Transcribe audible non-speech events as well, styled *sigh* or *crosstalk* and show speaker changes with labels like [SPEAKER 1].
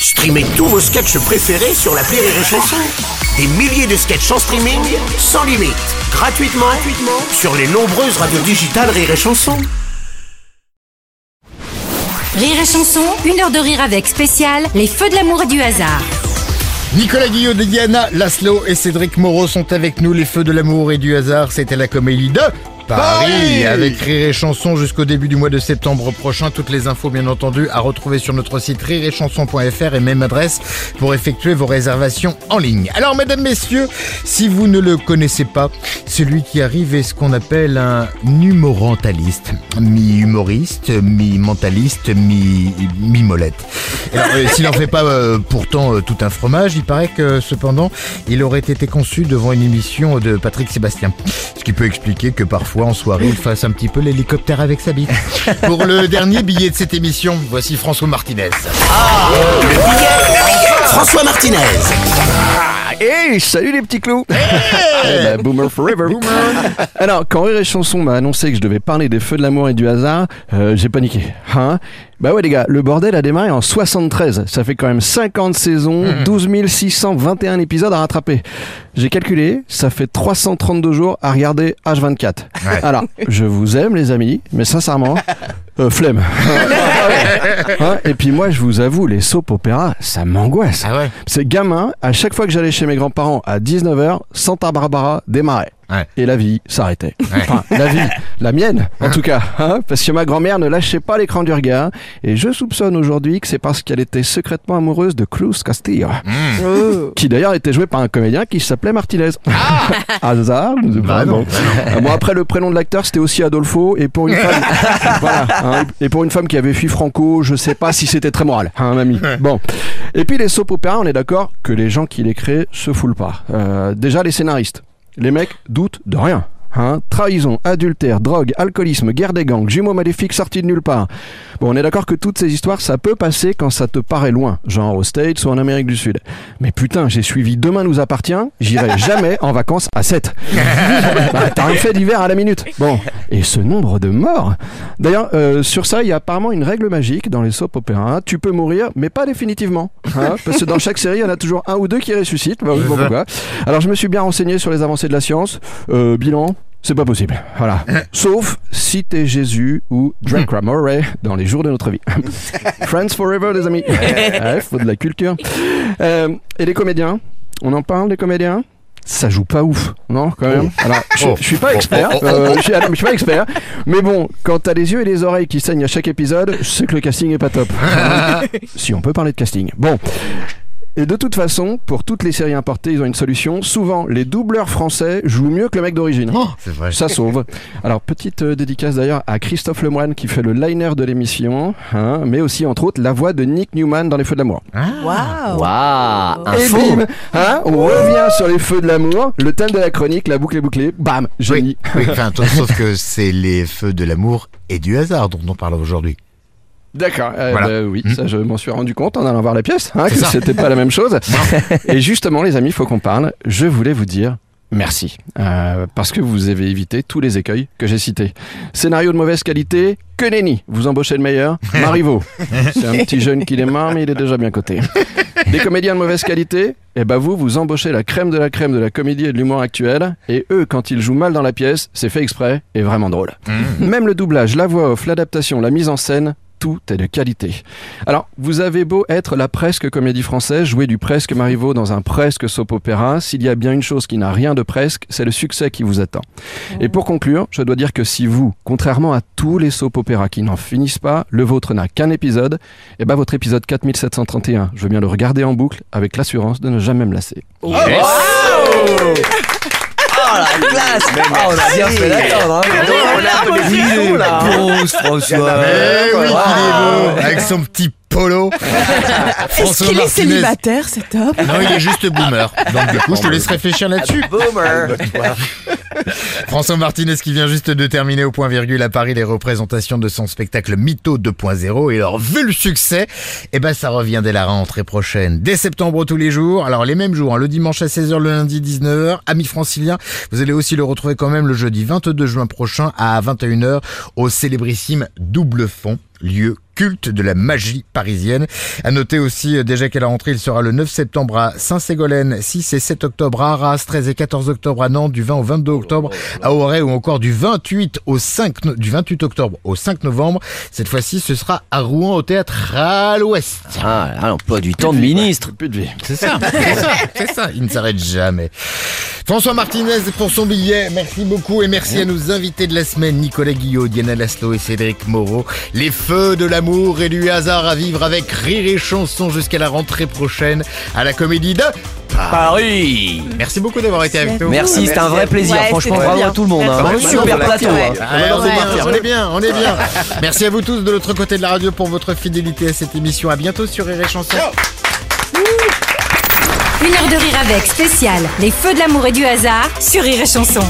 [SPEAKER 1] Streamez tous vos sketchs préférés sur la Rire et Chanson. Des milliers de sketchs en streaming, sans limite, gratuitement, gratuitement sur les nombreuses radios digitales Rire et Chanson.
[SPEAKER 2] Rire et chanson, une heure de rire avec spécial, les feux de l'amour et du hasard.
[SPEAKER 3] Nicolas Guillot, Diana Laszlo et Cédric Moreau sont avec nous. Les feux de l'amour et du hasard, c'était la comédie de Paris,
[SPEAKER 4] Paris
[SPEAKER 3] avec Rire et Chanson jusqu'au début du mois de septembre prochain. Toutes les infos, bien entendu, à retrouver sur notre site rireetchanson.fr et même adresse pour effectuer vos réservations en ligne. Alors, mesdames, messieurs, si vous ne le connaissez pas, celui qui arrive est ce qu'on appelle un humorantaliste. Mi-humoriste, mi-mentaliste, mi- mi-molette. Euh, S'il n'en fait pas euh, pourtant euh, tout un fromage, il paraît que cependant, il aurait été conçu devant une émission de Patrick Sébastien. Ce qui peut expliquer que parfois en soirée, il fasse un petit peu l'hélicoptère avec sa bite. *laughs* Pour le dernier billet de cette émission, voici François Martinez.
[SPEAKER 1] François Martinez.
[SPEAKER 4] Hey, salut les petits clous Eh ben, Boomer forever *laughs* Alors, quand Rire et Chanson m'a annoncé que je devais parler des feux de l'amour et du hasard, euh, j'ai paniqué. Hein bah ouais les gars, le bordel a démarré en 73. Ça fait quand même 50 saisons, 12 621 épisodes à rattraper. J'ai calculé, ça fait 332 jours à regarder H24.
[SPEAKER 3] Ouais.
[SPEAKER 4] Alors, je vous aime les amis, mais sincèrement, euh, flemme. *laughs* Hein, et puis moi, je vous avoue, les soap opéras, ça m'angoisse.
[SPEAKER 3] Ah ouais
[SPEAKER 4] C'est gamin, à chaque fois que j'allais chez mes grands-parents à 19h, Santa Barbara démarrait.
[SPEAKER 3] Ouais.
[SPEAKER 4] Et la vie s'arrêtait. Enfin, la vie, la mienne, en tout cas. hein, parce que ma grand-mère ne lâchait pas l'écran du regard. Et je soupçonne aujourd'hui que c'est parce qu'elle était secrètement amoureuse de Cruz Castillo. Oh. Qui d'ailleurs était joué par un comédien qui s'appelait Martinez. *laughs* Hasard sais pas,
[SPEAKER 3] Bah non,
[SPEAKER 4] bon. Euh, Bon, après, le prénom de l'acteur, c'était aussi Adolfo. Et pour une femme, *laughs* voilà, hein, et pour une femme qui avait fui Franco, je sais pas si c'était très moral, hein, mamie. Bon. Et puis, les soap opéras, on est d'accord que les gens qui les créent se foulent pas. Euh, déjà, les scénaristes. Les mecs doutent de rien. Hein, trahison, adultère, drogue, alcoolisme, guerre des gangs, jumeaux maléfiques sortis de nulle part. Bon, on est d'accord que toutes ces histoires, ça peut passer quand ça te paraît loin, genre aux States ou en Amérique du Sud. Mais putain, j'ai suivi Demain nous appartient, j'irai *laughs* jamais en vacances à 7. *laughs* bah, t'as un fait d'hiver à la minute. Bon, et ce nombre de morts. D'ailleurs, euh, sur ça, il y a apparemment une règle magique dans les soap opéras. Tu peux mourir, mais pas définitivement. Hein, parce que dans chaque série, il y en a toujours un ou deux qui ressuscitent. Bah, oui, bon, pourquoi? Alors, je me suis bien renseigné sur les avancées de la science. Euh, bilan. C'est pas possible. Voilà. Sauf si t'es Jésus ou Drake Murray dans les jours de notre vie. *laughs* Friends forever, les amis. *laughs* Ouais, faut de la culture. Euh, et les comédiens? On en parle des comédiens? Ça joue pas ouf, non quand même? Alors, je,
[SPEAKER 3] Oh.
[SPEAKER 4] je suis pas expert,
[SPEAKER 3] Oh, oh, oh,
[SPEAKER 4] euh, je, suis, je suis pas expert, mais bon, quand t'as les yeux et les oreilles qui saignent à chaque épisode, je sais que le casting est pas top. *laughs* si on peut parler de casting. Bon. Et de toute façon, pour toutes les séries importées, ils ont une solution. Souvent, les doubleurs français jouent mieux que le mec d'origine.
[SPEAKER 3] Oh, c'est vrai.
[SPEAKER 4] Ça sauve. Alors, petite euh, dédicace d'ailleurs à Christophe Lemoine qui fait le liner de l'émission, hein, mais aussi entre autres la voix de Nick Newman dans Les Feux de l'amour.
[SPEAKER 5] Waouh
[SPEAKER 4] Et bim hein, On revient sur les feux de l'amour, le thème de la chronique, la boucle est bouclée, bam, génie.
[SPEAKER 3] Oui, oui, enfin, *laughs* sauf que c'est les feux de l'amour et du hasard dont on parle aujourd'hui.
[SPEAKER 4] D'accord, euh,
[SPEAKER 3] Voilà.
[SPEAKER 4] bah oui,
[SPEAKER 3] Mm.
[SPEAKER 4] ça je m'en suis rendu compte en allant voir la pièce, hein, que c'était pas la même chose. *laughs* Et justement, les amis, il faut qu'on parle. Je voulais vous dire merci, euh, parce que vous avez évité tous les écueils que j'ai cités. Scénario de mauvaise qualité, que nenni, vous embauchez le meilleur, *laughs* Marivaux. C'est un petit jeune qui démarre, mais il est déjà bien coté. Des comédiens de mauvaise qualité, et ben vous, vous embauchez la crème de la crème de la comédie et de l'humour actuel, et eux, quand ils jouent mal dans la pièce, c'est fait exprès et vraiment drôle. Même le doublage, la voix off, l'adaptation, la mise en scène, tout est de qualité. Alors, vous avez beau être la presque comédie française, jouer du presque Marivaux dans un presque soap opéra, s'il y a bien une chose qui n'a rien de presque, c'est le succès qui vous attend. Et pour conclure, je dois dire que si vous, contrairement à tous les soap opéras qui n'en finissent pas, le vôtre n'a qu'un épisode, et ben votre épisode 4731, je veux bien le regarder en boucle avec l'assurance de ne jamais me lasser.
[SPEAKER 5] La classe. Ah, on a bien fait d'attendre hein.
[SPEAKER 1] on a
[SPEAKER 5] François.
[SPEAKER 3] Avec son petit polo. *laughs*
[SPEAKER 6] Est-ce qu'il est célibataire, cet homme
[SPEAKER 3] Non, il est juste boomer. *laughs* Donc du coup, je te laisse réfléchir là-dessus.
[SPEAKER 5] Boomer *laughs*
[SPEAKER 3] François Martinez qui vient juste de terminer au point virgule à Paris les représentations de son spectacle Mytho 2.0 et alors vu le succès, eh ben ça revient dès la rentrée prochaine, dès septembre tous les jours. Alors les mêmes jours, hein, le dimanche à 16h, le lundi 19h, amis franciliens, vous allez aussi le retrouver quand même le jeudi 22 juin prochain à 21h au célébrissime Double Fond. Lieu culte de la magie parisienne. À noter aussi euh, déjà qu'à la rentrée, il sera le 9 septembre à Saint-Ségolène, 6 et 7 octobre à Arras, 13 et 14 octobre à Nantes, du 20 au 22 octobre à Auray ou encore du 28 au 5 no- du 28 octobre au 5 novembre. Cette fois-ci, ce sera à Rouen au théâtre à l'Ouest.
[SPEAKER 5] Ah, ah, l'emploi du temps de ministre.
[SPEAKER 4] Plus de vie.
[SPEAKER 3] C'est ça, c'est ça, c'est ça. Il ne s'arrête jamais. François Martinez pour son billet. Merci beaucoup et merci à nos invités de la semaine, Nicolas Guillot, Diana Laszlo et Cédric Moreau. Les feux de l'amour et du hasard à vivre avec rire et chanson jusqu'à la rentrée prochaine à la comédie de
[SPEAKER 5] Paris.
[SPEAKER 3] Merci beaucoup d'avoir été avec nous.
[SPEAKER 5] Merci, c'était un vrai plaisir.
[SPEAKER 6] Ouais,
[SPEAKER 5] Franchement, bravo
[SPEAKER 6] bien.
[SPEAKER 5] à tout le monde. hein.
[SPEAKER 3] Merci.
[SPEAKER 5] Super
[SPEAKER 3] Merci.
[SPEAKER 5] plateau. hein.
[SPEAKER 3] Ah, on, est, on est bien, on est bien. *laughs* Merci à vous tous de l'autre côté de la radio pour votre fidélité à cette émission. À bientôt sur Rire et Chanson.
[SPEAKER 2] Une heure de rire avec spécial Les feux de l'amour et du hasard sur Rire et Chanson.